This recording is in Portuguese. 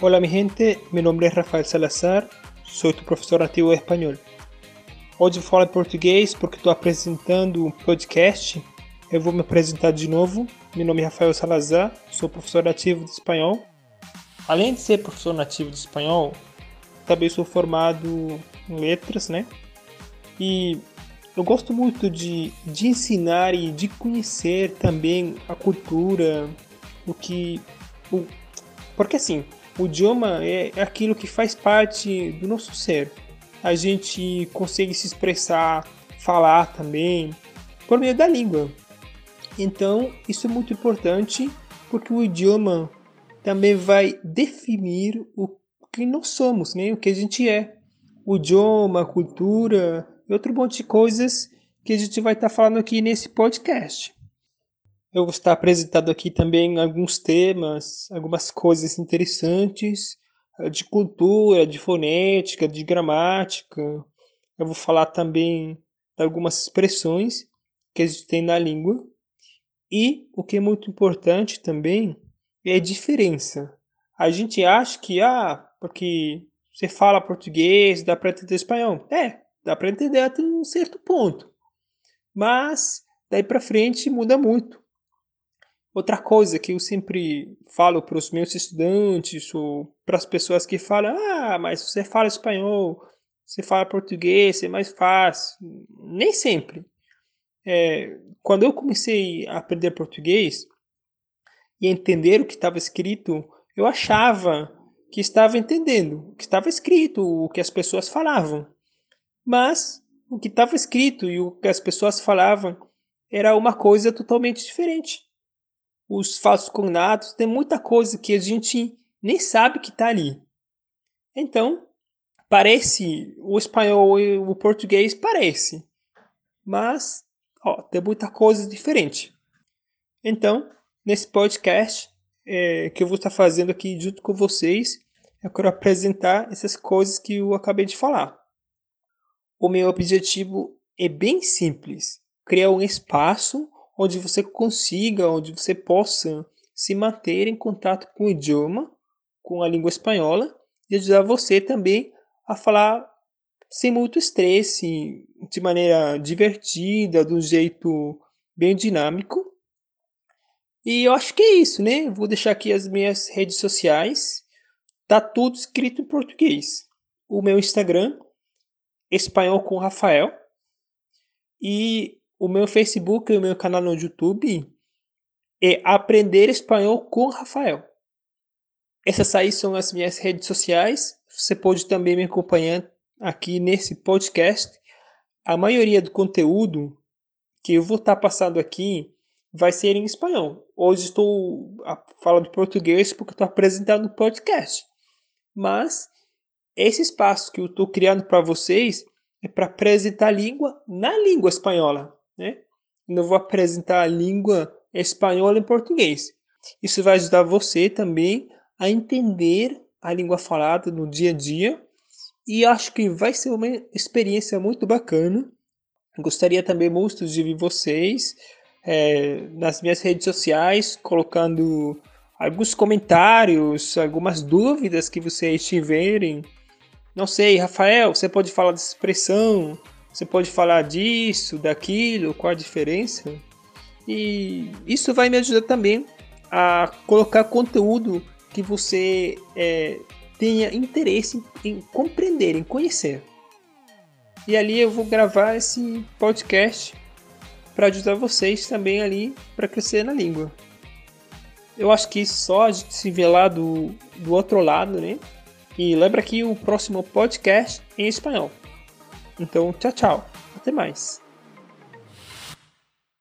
Hola mi gente, meu nome é Rafael Salazar, sou tu professor nativo espanhol. Hoje vou falar português porque estou apresentando um podcast. Eu vou me apresentar de novo. Meu nome é Rafael Salazar, sou professor nativo de espanhol. Além de ser professor nativo de espanhol, também sou formado em letras, né? E eu gosto muito de, de ensinar e de conhecer também a cultura, o que. O, porque assim, o idioma é, é aquilo que faz parte do nosso ser. A gente consegue se expressar, falar também, por meio da língua. Então, isso é muito importante porque o idioma também vai definir o que nós somos, né? o que a gente é. O idioma, a cultura e outro monte de coisas que a gente vai estar tá falando aqui nesse podcast. Eu vou estar apresentando aqui também alguns temas, algumas coisas interessantes eh, de cultura, de fonética, de gramática. Eu vou falar também de algumas expressões que a gente tem na língua. E o que é muito importante também é a diferença. A gente acha que, ah, porque você fala português, dá para entender espanhol. É, dá para entender até um certo ponto. Mas daí para frente muda muito. Outra coisa que eu sempre falo para os meus estudantes ou para as pessoas que falam: ah, mas você fala espanhol, você fala português, é mais fácil. Nem sempre. É, quando eu comecei a aprender português e entender o que estava escrito, eu achava que estava entendendo o que estava escrito, o que as pessoas falavam. Mas o que estava escrito e o que as pessoas falavam era uma coisa totalmente diferente os falsos cognatos, tem muita coisa que a gente nem sabe que está ali. Então, parece o espanhol e o português parece, mas ó, tem muita coisa diferente. Então, nesse podcast é, que eu vou estar fazendo aqui junto com vocês, eu quero apresentar essas coisas que eu acabei de falar. O meu objetivo é bem simples: criar um espaço onde você consiga, onde você possa se manter em contato com o idioma, com a língua espanhola e ajudar você também a falar sem muito estresse, de maneira divertida, de um jeito bem dinâmico. E eu acho que é isso, né? Vou deixar aqui as minhas redes sociais. Tá tudo escrito em português. O meu Instagram, espanhol com Rafael. E o meu Facebook e o meu canal no YouTube é Aprender Espanhol com Rafael. Essas aí são as minhas redes sociais. Você pode também me acompanhar aqui nesse podcast. A maioria do conteúdo que eu vou estar passando aqui vai ser em espanhol. Hoje estou falando português porque estou apresentando um podcast. Mas esse espaço que eu estou criando para vocês é para apresentar a língua na língua espanhola né? Eu vou apresentar a língua espanhola em português. Isso vai ajudar você também a entender a língua falada no dia a dia e acho que vai ser uma experiência muito bacana. Gostaria também muito de ver vocês é, nas minhas redes sociais, colocando alguns comentários, algumas dúvidas que vocês tiverem. Não sei, Rafael, você pode falar dessa expressão? Você pode falar disso, daquilo, qual a diferença. E isso vai me ajudar também a colocar conteúdo que você é, tenha interesse em compreender, em conhecer. E ali eu vou gravar esse podcast para ajudar vocês também ali para crescer na língua. Eu acho que só a gente se vê lá do, do outro lado, né? E lembra que o próximo podcast é em espanhol. Então, tchau, tchau. Até mais.